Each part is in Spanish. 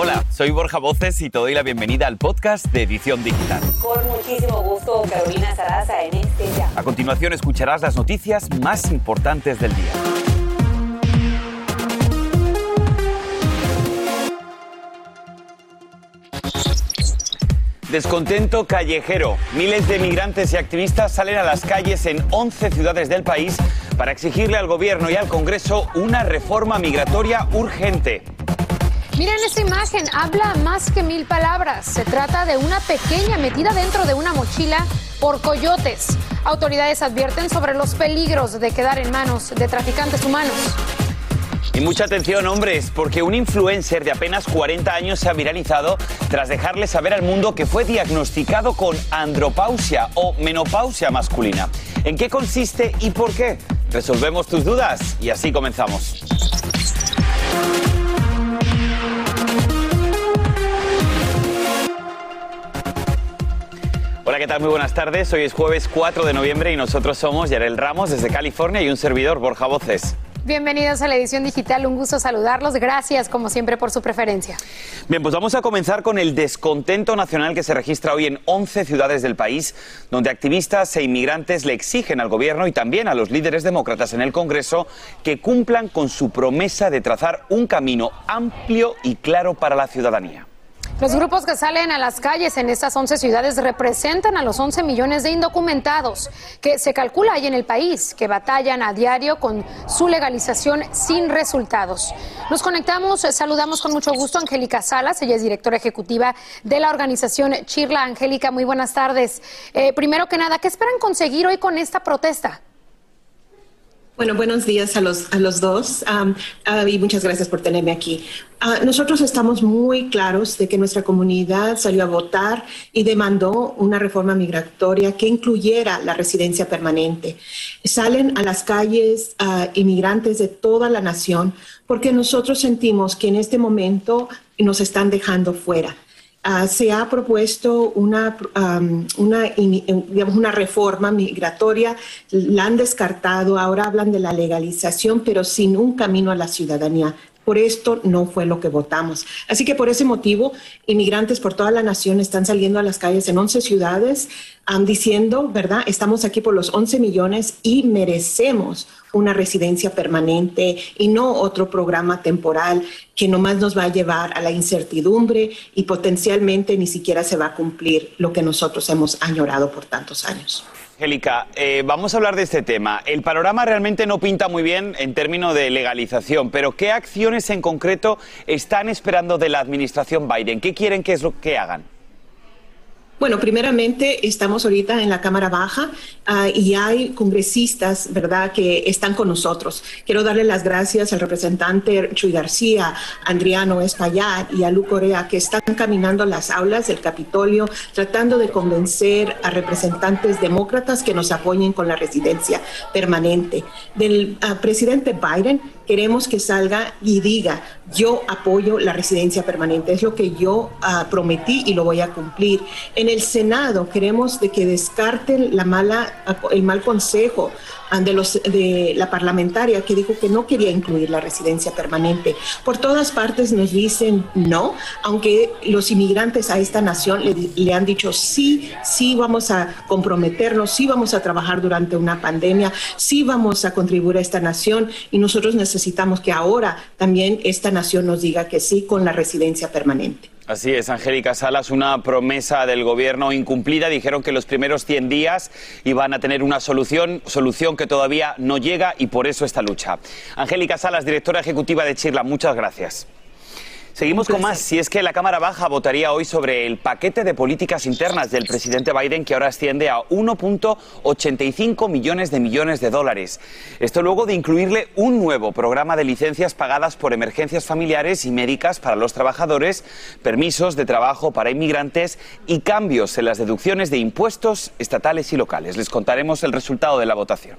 Hola, soy Borja Voces y te doy la bienvenida al podcast de Edición Digital. Con muchísimo gusto, Carolina Sarasa en este ya. A continuación escucharás las noticias más importantes del día. Descontento callejero. Miles de migrantes y activistas salen a las calles en 11 ciudades del país para exigirle al gobierno y al Congreso una reforma migratoria urgente. Miren esa imagen, habla más que mil palabras. Se trata de una pequeña metida dentro de una mochila por coyotes. Autoridades advierten sobre los peligros de quedar en manos de traficantes humanos. Y mucha atención, hombres, porque un influencer de apenas 40 años se ha viralizado tras dejarle saber al mundo que fue diagnosticado con andropausia o menopausia masculina. ¿En qué consiste y por qué? Resolvemos tus dudas y así comenzamos. Hola, ¿qué tal? Muy buenas tardes. Hoy es jueves 4 de noviembre y nosotros somos Yarel Ramos desde California y un servidor, Borja Voces. Bienvenidos a la edición digital, un gusto saludarlos. Gracias, como siempre, por su preferencia. Bien, pues vamos a comenzar con el descontento nacional que se registra hoy en 11 ciudades del país, donde activistas e inmigrantes le exigen al gobierno y también a los líderes demócratas en el Congreso que cumplan con su promesa de trazar un camino amplio y claro para la ciudadanía. Los grupos que salen a las calles en estas 11 ciudades representan a los 11 millones de indocumentados que se calcula hay en el país, que batallan a diario con su legalización sin resultados. Nos conectamos, saludamos con mucho gusto a Angélica Salas, ella es directora ejecutiva de la organización Chirla. Angélica, muy buenas tardes. Eh, primero que nada, ¿qué esperan conseguir hoy con esta protesta? Bueno, buenos días a los, a los dos um, y muchas gracias por tenerme aquí. Uh, nosotros estamos muy claros de que nuestra comunidad salió a votar y demandó una reforma migratoria que incluyera la residencia permanente. Salen a las calles uh, inmigrantes de toda la nación porque nosotros sentimos que en este momento nos están dejando fuera. Uh, se ha propuesto una, una, digamos, una reforma migratoria, la han descartado, ahora hablan de la legalización, pero sin un camino a la ciudadanía. Por esto no fue lo que votamos. Así que por ese motivo, inmigrantes por toda la nación están saliendo a las calles en 11 ciudades um, diciendo, ¿verdad? Estamos aquí por los 11 millones y merecemos una residencia permanente y no otro programa temporal que nomás nos va a llevar a la incertidumbre y potencialmente ni siquiera se va a cumplir lo que nosotros hemos añorado por tantos años. Angélica, eh, vamos a hablar de este tema. El panorama realmente no pinta muy bien en términos de legalización, pero ¿qué acciones en concreto están esperando de la administración Biden? ¿Qué quieren que es lo que hagan? Bueno, primeramente estamos ahorita en la Cámara Baja uh, y hay congresistas, ¿verdad?, que están con nosotros. Quiero darle las gracias al representante Chuy García, Andriano Espaillat y a Lu Corea, que están caminando las aulas del Capitolio tratando de convencer a representantes demócratas que nos apoyen con la residencia permanente. Del uh, presidente Biden queremos que salga y diga, yo apoyo la residencia permanente, es lo que yo uh, prometí y lo voy a cumplir. En el Senado queremos de que descarten la mala, el mal consejo de, los, de la parlamentaria que dijo que no quería incluir la residencia permanente. Por todas partes nos dicen no, aunque los inmigrantes a esta nación le, le han dicho sí, sí vamos a comprometernos, sí vamos a trabajar durante una pandemia, sí vamos a contribuir a esta nación y nosotros necesitamos que ahora también esta nación nos diga que sí con la residencia permanente. Así es, Angélica Salas, una promesa del gobierno incumplida. Dijeron que los primeros 100 días iban a tener una solución, solución que todavía no llega y por eso esta lucha. Angélica Salas, directora ejecutiva de Chirla, muchas gracias. Seguimos con más. Si es que la Cámara Baja votaría hoy sobre el paquete de políticas internas del presidente Biden, que ahora asciende a 1.85 millones de millones de dólares. Esto luego de incluirle un nuevo programa de licencias pagadas por emergencias familiares y médicas para los trabajadores, permisos de trabajo para inmigrantes y cambios en las deducciones de impuestos estatales y locales. Les contaremos el resultado de la votación.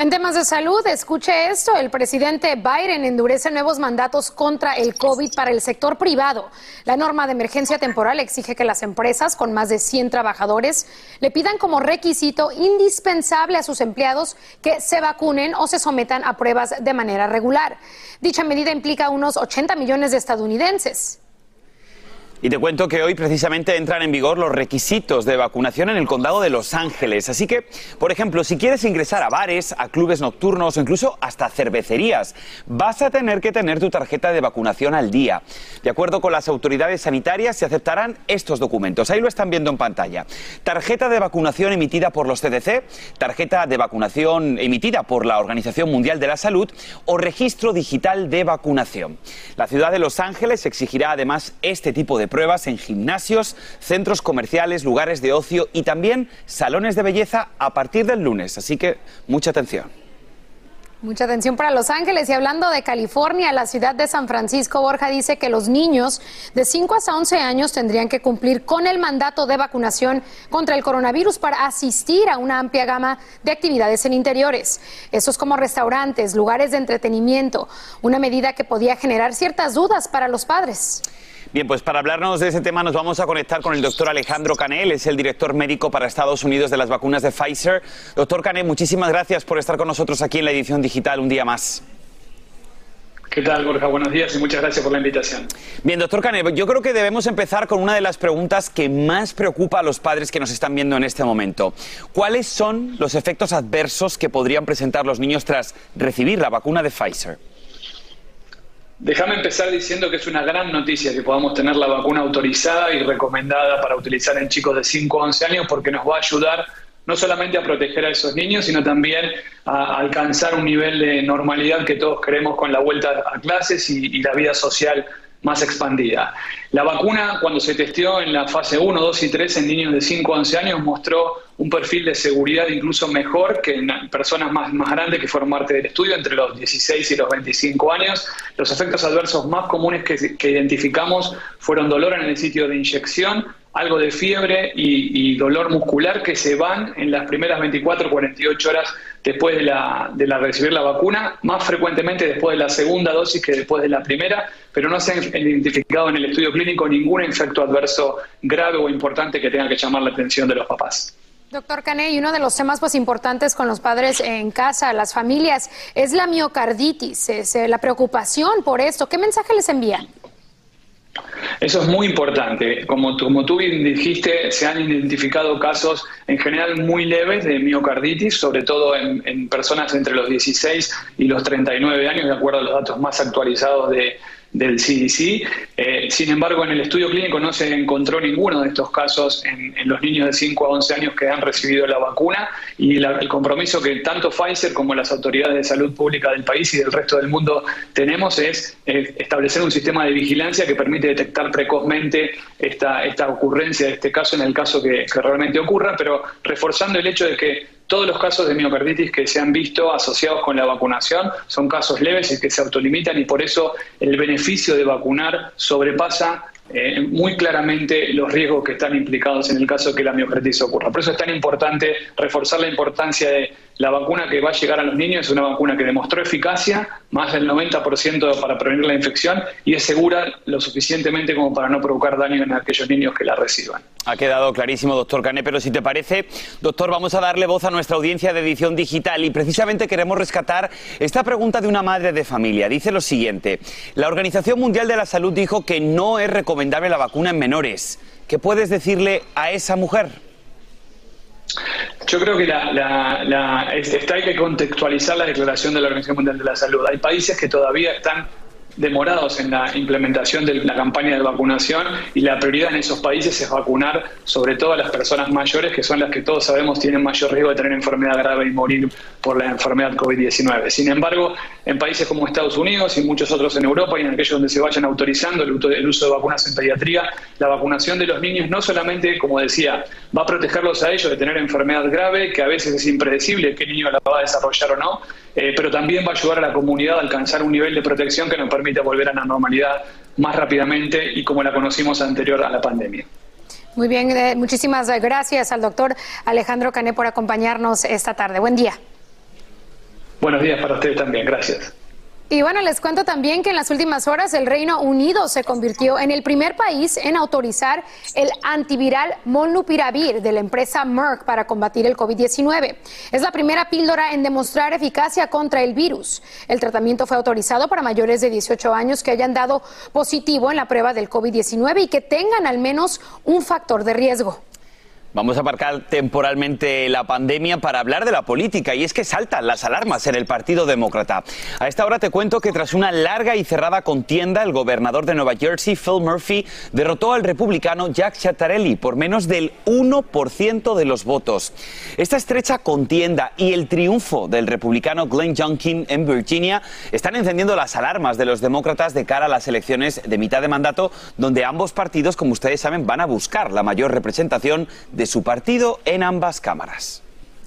En temas de salud, escuche esto, el presidente Biden endurece nuevos mandatos contra el COVID para el sector privado. La norma de emergencia temporal exige que las empresas con más de 100 trabajadores le pidan como requisito indispensable a sus empleados que se vacunen o se sometan a pruebas de manera regular. Dicha medida implica unos 80 millones de estadounidenses. Y te cuento que hoy precisamente entran en vigor los requisitos de vacunación en el condado de Los Ángeles. Así que, por ejemplo, si quieres ingresar a bares, a clubes nocturnos o incluso hasta cervecerías, vas a tener que tener tu tarjeta de vacunación al día. De acuerdo con las autoridades sanitarias, se aceptarán estos documentos. Ahí lo están viendo en pantalla. Tarjeta de vacunación emitida por los CDC, tarjeta de vacunación emitida por la Organización Mundial de la Salud o registro digital de vacunación. La ciudad de Los Ángeles exigirá además este tipo de pruebas en gimnasios, centros comerciales, lugares de ocio y también salones de belleza a partir del lunes. Así que mucha atención. Mucha atención para Los Ángeles y hablando de California, la ciudad de San Francisco, Borja dice que los niños de 5 hasta 11 años tendrían que cumplir con el mandato de vacunación contra el coronavirus para asistir a una amplia gama de actividades en interiores. Eso es como restaurantes, lugares de entretenimiento, una medida que podía generar ciertas dudas para los padres. Bien, pues para hablarnos de ese tema nos vamos a conectar con el doctor Alejandro Canel, es el director médico para Estados Unidos de las vacunas de Pfizer. Doctor Canel, muchísimas gracias por estar con nosotros aquí en la edición digital un día más. ¿Qué tal, Borja? Buenos días y muchas gracias por la invitación. Bien, doctor Canel, yo creo que debemos empezar con una de las preguntas que más preocupa a los padres que nos están viendo en este momento. ¿Cuáles son los efectos adversos que podrían presentar los niños tras recibir la vacuna de Pfizer? Déjame empezar diciendo que es una gran noticia que podamos tener la vacuna autorizada y recomendada para utilizar en chicos de 5 a 11 años porque nos va a ayudar no solamente a proteger a esos niños, sino también a alcanzar un nivel de normalidad que todos queremos con la vuelta a clases y, la vida social más expandida. La vacuna, cuando se testeó en la fase 1, 2 y 3 en niños de 5 a 11 años, mostró un perfil de seguridad incluso mejor que en personas más, grandes que fueron parte del estudio, entre los 16 y los 25 años. Los efectos adversos más comunes que, que identificamos fueron dolor en el sitio de inyección, algo de fiebre y, dolor muscular que se van en las primeras 24 48 horas después de, la, de la recibir la vacuna, más frecuentemente después de la segunda dosis que después de la primera, pero no se ha identificado en el estudio clínico ningún efecto adverso grave o importante que tenga que llamar la atención de los papás. Doctor Caney, uno de los temas más importantes con los padres en casa, las familias, es la miocarditis, es, eh, la preocupación por esto. ¿Qué mensaje les envían? Eso es muy importante. Como, como tú dijiste, se han identificado casos en general muy leves de miocarditis, sobre todo en, en personas entre los 16 y los 39 años, de acuerdo a los datos más actualizados de, del CDC. Eh, sin embargo, en el estudio clínico no se encontró ninguno de estos casos en, los niños de 5 a 11 años que han recibido la vacuna y el compromiso que tanto Pfizer como las autoridades de salud pública del país y del resto del mundo tenemos es establecer un sistema de vigilancia que permite detectar precozmente esta, esta ocurrencia de este caso en el caso que realmente ocurra, pero reforzando el hecho de que todos los casos de miocarditis que se han visto asociados con la vacunación son casos leves y que se autolimitan y por eso el beneficio de vacunar sobrepasa eh, muy claramente los riesgos que están implicados en el caso de que la miocarditis ocurra. Por eso es tan importante reforzar la importancia de la vacuna que va a llegar a los niños. Es una vacuna que demostró eficacia, más del 90% para prevenir la infección y es segura lo suficientemente como para no provocar daño en aquellos niños que la reciban. Ha quedado clarísimo, doctor Cané, pero si te parece, doctor, vamos a darle voz a nuestra audiencia de edición digital y precisamente queremos rescatar esta pregunta de una madre de familia. Dice lo siguiente, la Organización Mundial de la Salud dijo que no es recomendable la vacuna en menores. ¿Qué puedes decirle a esa mujer? Yo creo que la, está, hay que contextualizar la declaración de la Organización Mundial de la Salud. Hay países que todavía están demorados en la implementación de la campaña de vacunación y la prioridad en esos países es vacunar sobre todo a las personas mayores, que son las que todos sabemos tienen mayor riesgo de tener enfermedad grave y morir por la enfermedad COVID-19. Sin embargo, en países como Estados Unidos y muchos otros en Europa y en aquellos donde se vayan autorizando el uso de vacunas en pediatría, la vacunación de los niños no solamente, como decía, va a protegerlos a ellos de tener enfermedad grave, que a veces es impredecible qué niño la va a desarrollar o no, eh, pero también va a ayudar a la comunidad a alcanzar un nivel de protección que nos permita volver a la normalidad más rápidamente y como la conocimos anterior a la pandemia. Muy bien, eh, muchísimas gracias al doctor Alejandro Cané por acompañarnos esta tarde. Buen día. Buenos días para ustedes también, gracias. Y bueno, les cuento también que en las últimas horas el Reino Unido se convirtió en el primer país en autorizar el antiviral Molnupiravir de la empresa Merck para combatir el COVID-19. Es la primera píldora en demostrar eficacia contra el virus. El tratamiento fue autorizado para mayores de 18 años que hayan dado positivo en la prueba del COVID-19 y que tengan al menos un factor de riesgo. Vamos a aparcar temporalmente la pandemia para hablar de la política y es que saltan las alarmas en el Partido Demócrata. A esta hora te cuento que tras una larga y cerrada contienda, el gobernador de Nueva Jersey, Phil Murphy, derrotó al republicano Jack Chattarelli por menos del 1% de los votos. Esta estrecha contienda y el triunfo del republicano Glenn Youngkin en Virginia están encendiendo las alarmas de los demócratas de cara a las elecciones de mitad de mandato, donde ambos partidos, como ustedes saben, van a buscar la mayor representación de su partido en ambas cámaras.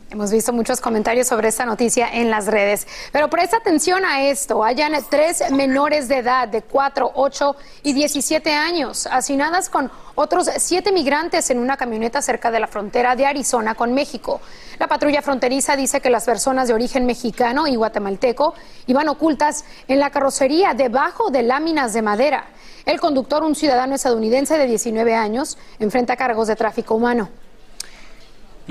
Hemos visto muchos comentarios sobre esta noticia en las redes, pero presta atención a esto. Hayan tres menores de edad de 4, 8 y 17 años, hacinadas con otros siete migrantes en una camioneta cerca de la frontera de Arizona con México. La patrulla fronteriza dice que las personas de origen mexicano y guatemalteco iban ocultas en la carrocería debajo de láminas de madera. El conductor, un ciudadano estadounidense de 19 años, enfrenta cargos de tráfico humano.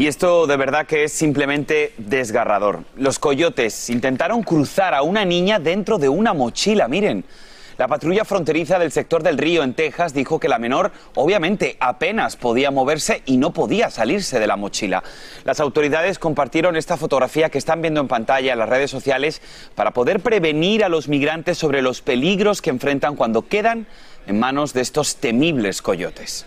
Y esto de verdad que es simplemente desgarrador. Los coyotes intentaron cruzar a una niña dentro de una mochila, miren. La patrulla fronteriza del sector del río en Texas dijo que la menor obviamente apenas podía moverse y no podía salirse de la mochila. Las autoridades compartieron esta fotografía que están viendo en pantalla en las redes sociales para poder prevenir a los migrantes sobre los peligros que enfrentan cuando quedan en manos de estos temibles coyotes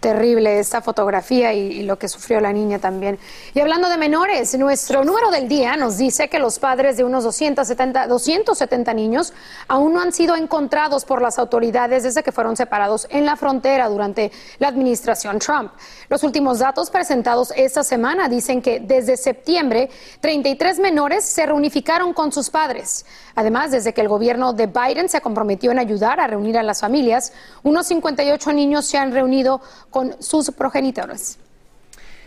terrible esta fotografía y, lo que sufrió la niña también. Y hablando de menores, nuestro número del día nos dice que los padres de unos 270, 270 niños aún no han sido encontrados por las autoridades desde que fueron separados en la frontera durante la administración Trump. Los últimos datos presentados esta semana dicen que desde septiembre 33 menores se reunificaron con sus padres. Además, desde que el gobierno de Biden se comprometió en ayudar a reunir a las familias, unos 58 niños se han reunido sus progenitores.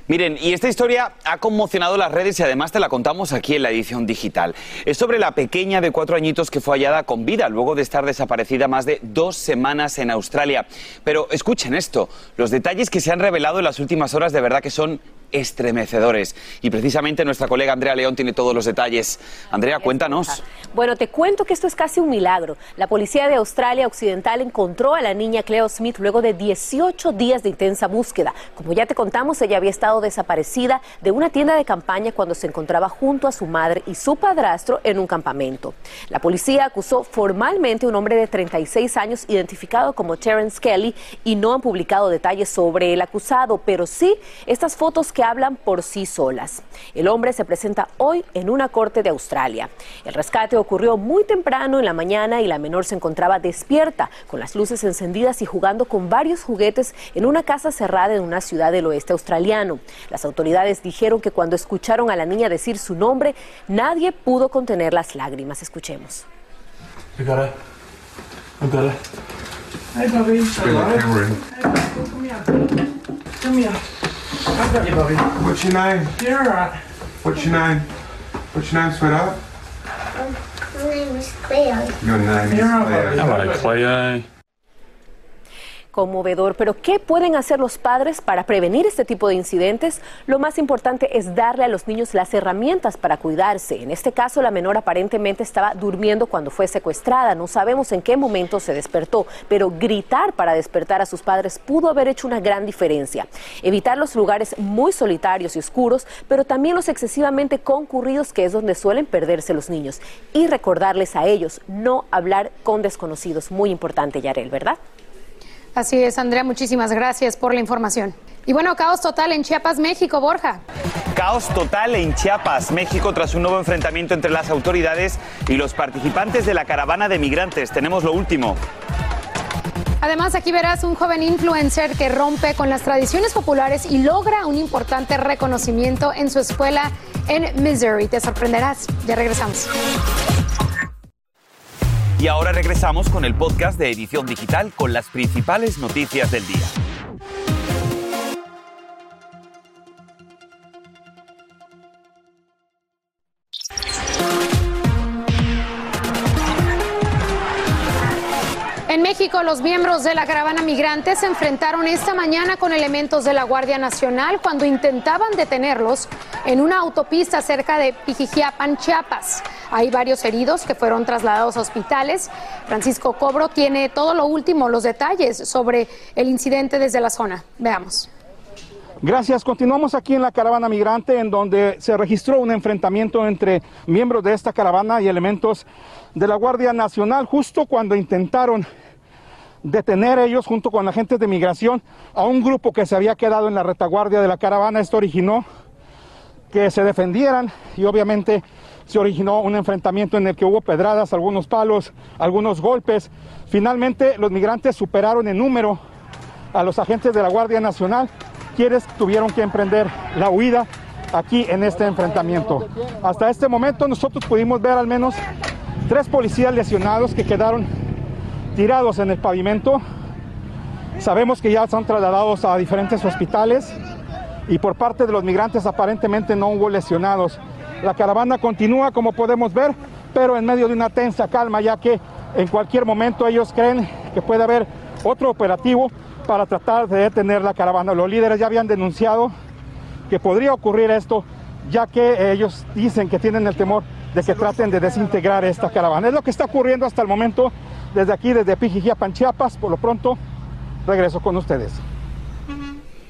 Miren, y esta historia ha conmocionado las redes y además te la contamos aquí en la edición digital. Es sobre la pequeña de cuatro añitos que fue hallada con vida luego de estar desaparecida más de dos semanas en Australia. Pero escuchen esto, los detalles que se han revelado en las últimas horas de verdad que son estremecedores. Y precisamente nuestra colega Andrea León tiene todos los detalles. Andrea, cuéntanos. Bueno, te cuento que esto es casi un milagro. La policía de Australia Occidental encontró a la niña Cleo Smith luego de 18 días de intensa búsqueda. Como ya te contamos, ella había estado desaparecida de una tienda de campaña cuando se encontraba junto a su madre y su padrastro en un campamento. La policía acusó formalmente a un hombre de 36 años identificado como Terence Kelly y no han publicado detalles sobre el acusado, pero sí estas fotos que hablan por sí solas. El hombre se presenta hoy en una corte de Australia. El rescate ocurrió muy temprano en la mañana y la menor se encontraba despierta, con las luces encendidas y jugando con varios juguetes en una casa cerrada en una ciudad del oeste australiano. Las autoridades dijeron que cuando escucharon a la niña decir su nombre, nadie pudo contener las lágrimas. Escuchemos. I got you, Bobby. What's your name? You're alright. What's your name? What's your name, sweetheart? Um, my name is Cleo. Your name You're is Cleo. Hello, Cleo. Conmovedor. Pero ¿qué pueden hacer los padres para prevenir este tipo de incidentes? Lo más importante es darle a los niños las herramientas para cuidarse. En este caso, la menor aparentemente estaba durmiendo cuando fue secuestrada. No sabemos en qué momento se despertó, pero gritar para despertar a sus padres pudo haber hecho una gran diferencia. Evitar los lugares muy solitarios y oscuros, pero también los excesivamente concurridos, que es donde suelen perderse los niños. Y recordarles a ellos no hablar con desconocidos. Muy importante, Yarel, ¿verdad? Así es, Andrea, muchísimas gracias por la información. Y bueno, caos total en Chiapas, México, Borja. Caos total en Chiapas, México, tras un nuevo enfrentamiento entre las autoridades y los participantes de la caravana de migrantes. Tenemos lo último. Además, aquí verás un joven influencer que rompe con las tradiciones populares y logra un importante reconocimiento en su escuela en Missouri. Te sorprenderás. Ya regresamos. Y ahora regresamos con el podcast de Edición Digital con las principales noticias del día. En México, los miembros de la caravana migrante se enfrentaron esta mañana con elementos de la Guardia Nacional cuando intentaban detenerlos en una autopista cerca de Pijijiapan, Chiapas. Hay varios heridos que fueron trasladados a hospitales. Francisco Cobro tiene todo lo último, los detalles sobre el incidente desde la zona. Veamos. Gracias. Continuamos aquí en la caravana migrante en donde se registró un enfrentamiento entre miembros de esta caravana y elementos de la Guardia Nacional justo cuando intentaron detener ellos junto con agentes de migración a un grupo que se había quedado en la retaguardia de la caravana. Esto originó que se defendieran y obviamente se originó un enfrentamiento en el que hubo pedradas, algunos palos, algunos golpes. Finalmente los migrantes superaron en número a los agentes de la Guardia Nacional quienes tuvieron que emprender la huida aquí en este enfrentamiento. Hasta este momento nosotros pudimos ver al menos tres policías lesionados que quedaron tirados en el pavimento. Sabemos que ya son trasladados a diferentes hospitales y por parte de los migrantes aparentemente no hubo lesionados. La caravana continúa como podemos ver, pero en medio de una tensa calma ya que en cualquier momento ellos creen que puede haber otro operativo para tratar de detener la caravana. Los líderes ya habían denunciado que podría ocurrir esto, ya que ellos dicen que tienen el temor de que traten de desintegrar esta caravana. Es lo que está ocurriendo hasta el momento desde aquí, desde Pijijiapan, Chiapas. Por lo pronto, regreso con ustedes.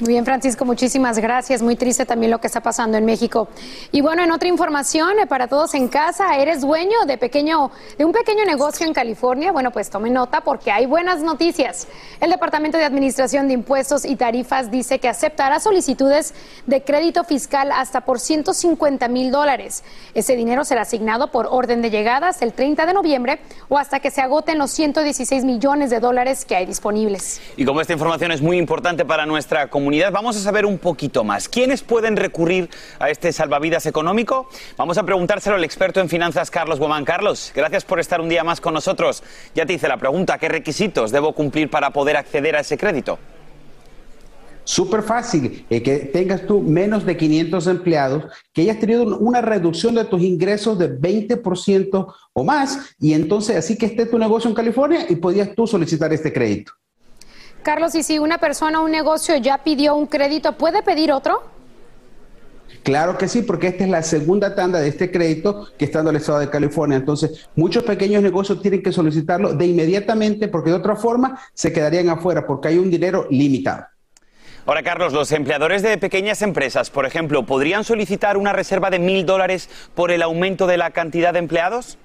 Muy bien, Francisco, muchísimas gracias. Muy triste también lo que está pasando en México. Y bueno, en otra información eh, para todos en casa, ¿eres dueño de, pequeño, de un pequeño negocio en California? Bueno, pues tome nota porque hay buenas noticias. El Departamento de Administración de Impuestos y Tarifas dice que aceptará solicitudes de crédito fiscal hasta por 150 mil dólares. Ese dinero será asignado por orden de llegadas el 30 de noviembre o hasta que se agoten los 116 millones de dólares que hay disponibles. Y como esta información es muy importante para nuestra comunidad, vamos a saber un poquito más. ¿Quiénes pueden recurrir a este salvavidas económico? Vamos a preguntárselo al experto en finanzas, Carlos Guamán. Carlos, gracias por estar un día más con nosotros. Ya te hice la pregunta, ¿qué requisitos debo cumplir para poder acceder a ese crédito? Súper fácil, eh, que tengas tú menos de 500 empleados, que hayas tenido una reducción de tus ingresos de 20% o más, y entonces así que esté tu negocio en California y podías tú solicitar este crédito. Carlos, ¿y si una persona o un negocio ya pidió un crédito, puede pedir otro? Claro que sí, porque esta es la segunda tanda de este crédito que está en el estado de California. Entonces, muchos pequeños negocios tienen que solicitarlo de inmediatamente porque de otra forma se quedarían afuera porque hay un dinero limitado. Ahora, Carlos, los empleadores de pequeñas empresas, por ejemplo, ¿podrían solicitar una reserva de mil dólares por el aumento de la cantidad de empleados?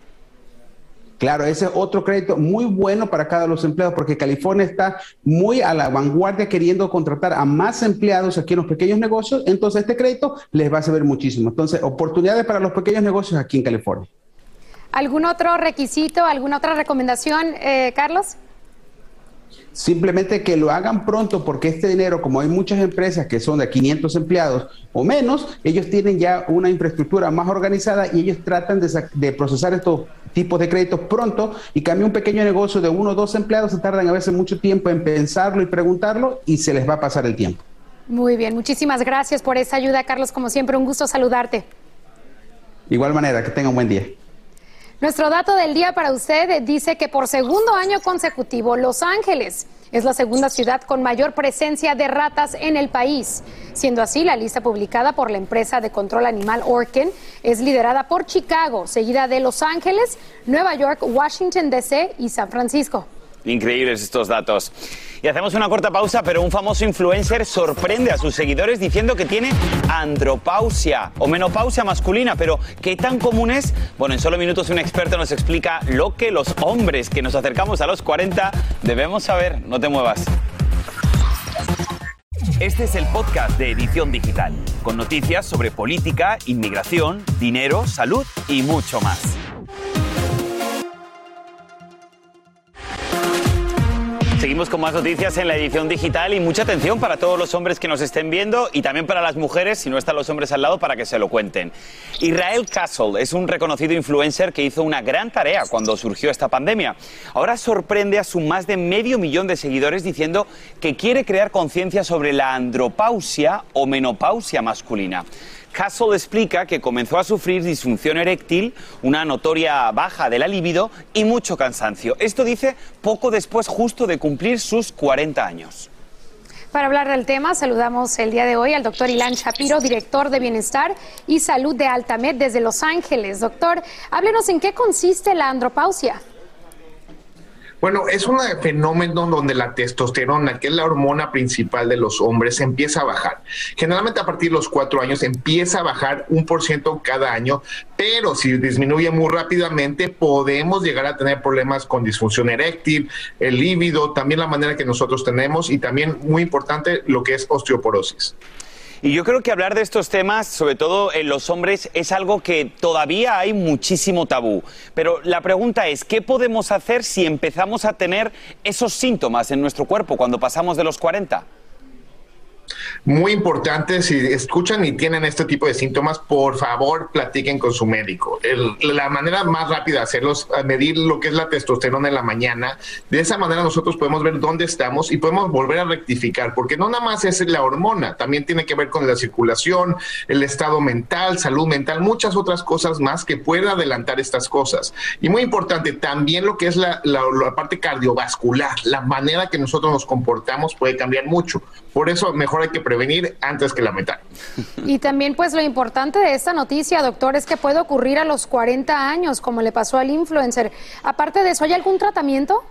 Claro, ese es otro crédito muy bueno para cada uno de los empleados porque California está muy a la vanguardia queriendo contratar a más empleados aquí en los pequeños negocios. Entonces, este crédito les va a servir muchísimo. Entonces, oportunidades para los pequeños negocios aquí en California. ¿Algún otro requisito, alguna otra recomendación, eh, Carlos? Simplemente que lo hagan pronto porque este dinero, como hay muchas empresas que son de 500 empleados o menos, ellos tienen ya una infraestructura más organizada y ellos tratan de, procesar estos tipos de créditos pronto y cambia un pequeño negocio de uno o dos empleados, se tardan a veces mucho tiempo en pensarlo y preguntarlo y se les va a pasar el tiempo. Muy bien, muchísimas gracias por esa ayuda, Carlos. Como siempre, un gusto saludarte. Igual manera, que tenga un buen día. Nuestro dato del día para usted dice que por segundo año consecutivo Los Ángeles es la segunda ciudad con mayor presencia de ratas en el país. Siendo así, la lista publicada por la empresa de control animal Orkin es liderada por Chicago, seguida de Los Ángeles, Nueva York, Washington DC y San Francisco. Increíbles estos datos. Y hacemos una corta pausa, pero un famoso influencer sorprende a sus seguidores diciendo que tiene andropausia o menopausia masculina. Pero, ¿qué tan común es? Bueno, en solo minutos un experto nos explica lo que los hombres que nos acercamos a los 40 debemos saber. No te muevas. Este es el podcast de Edición Digital, con noticias sobre política, inmigración, dinero, salud y mucho más. Seguimos con más noticias en la edición digital y mucha atención para todos los hombres que nos estén viendo y también para las mujeres, si no están los hombres al lado, para que se lo cuenten. Israel Castle es un reconocido influencer que hizo una gran tarea cuando surgió esta pandemia. Ahora sorprende a su más de medio millón de seguidores diciendo que quiere crear conciencia sobre la andropausia o menopausia masculina. Castle explica que comenzó a sufrir disfunción eréctil, una notoria baja de la libido y mucho cansancio. Esto dice poco después justo de cumplir sus 40 años. Para hablar del tema, saludamos el día de hoy al doctor Ilan Shapiro, director de Bienestar y Salud de Altamed desde Los Ángeles. Doctor, háblenos en qué consiste la andropausia. Bueno, es un fenómeno donde la testosterona, que es la hormona principal de los hombres, empieza a bajar. Generalmente a partir de los cuatro años empieza a bajar un por ciento cada año, pero si disminuye muy rápidamente podemos llegar a tener problemas con disfunción eréctil, el líbido, también la manera que nosotros tenemos y también muy importante lo que es osteoporosis. Y yo creo que hablar de estos temas, sobre todo en los hombres, es algo que todavía hay muchísimo tabú. Pero la pregunta es, ¿qué podemos hacer si empezamos a tener esos síntomas en nuestro cuerpo cuando pasamos de los 40? Muy importante, si escuchan y tienen este tipo de síntomas, por favor platiquen con su médico. la manera más rápida de hacerlos, medir lo que es la testosterona en la mañana. De esa manera nosotros podemos ver dónde estamos y podemos volver a rectificar, porque no nada más es la hormona, también tiene que ver con la circulación, el estado mental, salud mental, muchas otras cosas más que pueden adelantar estas cosas. Y muy importante, también lo que es la, la parte cardiovascular, la manera que nosotros nos comportamos puede cambiar mucho. Por eso mejor hay que prevenir antes que lamentar. Y también pues lo importante de esta noticia, doctor, es que puede ocurrir a los 40 años, como le pasó al influencer. Aparte de eso, ¿hay algún tratamiento?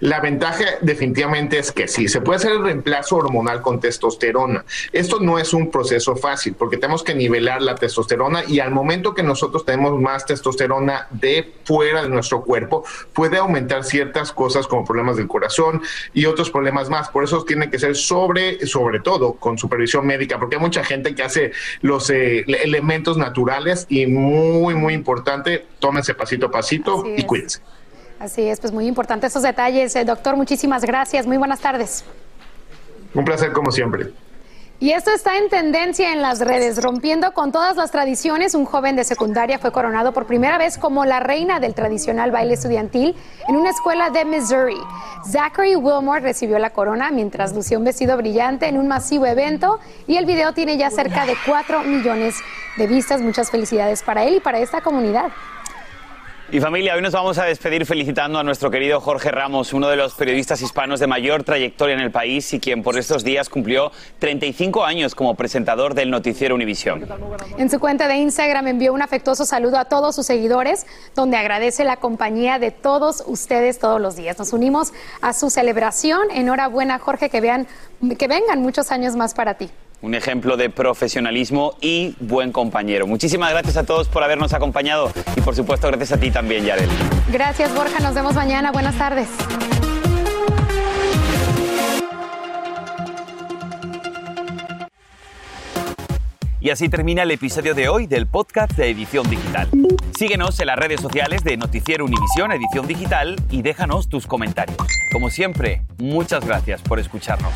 La ventaja definitivamente es que sí, se puede hacer el reemplazo hormonal con testosterona. Esto no es un proceso fácil porque tenemos que nivelar la testosterona y al momento que nosotros tenemos más testosterona de fuera de nuestro cuerpo, puede aumentar ciertas cosas como problemas del corazón y otros problemas más. Por eso tiene que ser sobre, sobre todo con supervisión médica, porque hay mucha gente que hace los eh, elementos naturales y muy, muy importante, tómense pasito a pasito y cuídense. Así es, pues muy importante esos detalles. Eh, doctor, muchísimas gracias. Muy buenas tardes. Un placer como siempre. Y esto está en tendencia en las redes, rompiendo con todas las tradiciones. Un joven de secundaria fue coronado por primera vez como la reina del tradicional baile estudiantil en una escuela de Missouri. Zachary Wilmore recibió la corona mientras lucía un vestido brillante en un masivo evento y el video tiene ya cerca de 4 millones de vistas. Muchas felicidades para él y para esta comunidad. Y familia, hoy nos vamos a despedir felicitando a nuestro querido Jorge Ramos, uno de los periodistas hispanos de mayor trayectoria en el país y quien por estos días cumplió 35 años como presentador del noticiero Univisión. En su cuenta de Instagram envió un afectuoso saludo a todos sus seguidores, donde agradece la compañía de todos ustedes todos los días. Nos unimos a su celebración. Enhorabuena, Jorge, que vean que vengan muchos años más para ti un ejemplo de profesionalismo y buen compañero. Muchísimas gracias a todos por habernos acompañado y por supuesto gracias a ti también, Yarel. Gracias, Borja. Nos vemos mañana. Buenas tardes. Y así termina el episodio de hoy del podcast de Edición Digital. Síguenos en las redes sociales de Noticiero Univisión Edición Digital y déjanos tus comentarios. Como siempre, muchas gracias por escucharnos.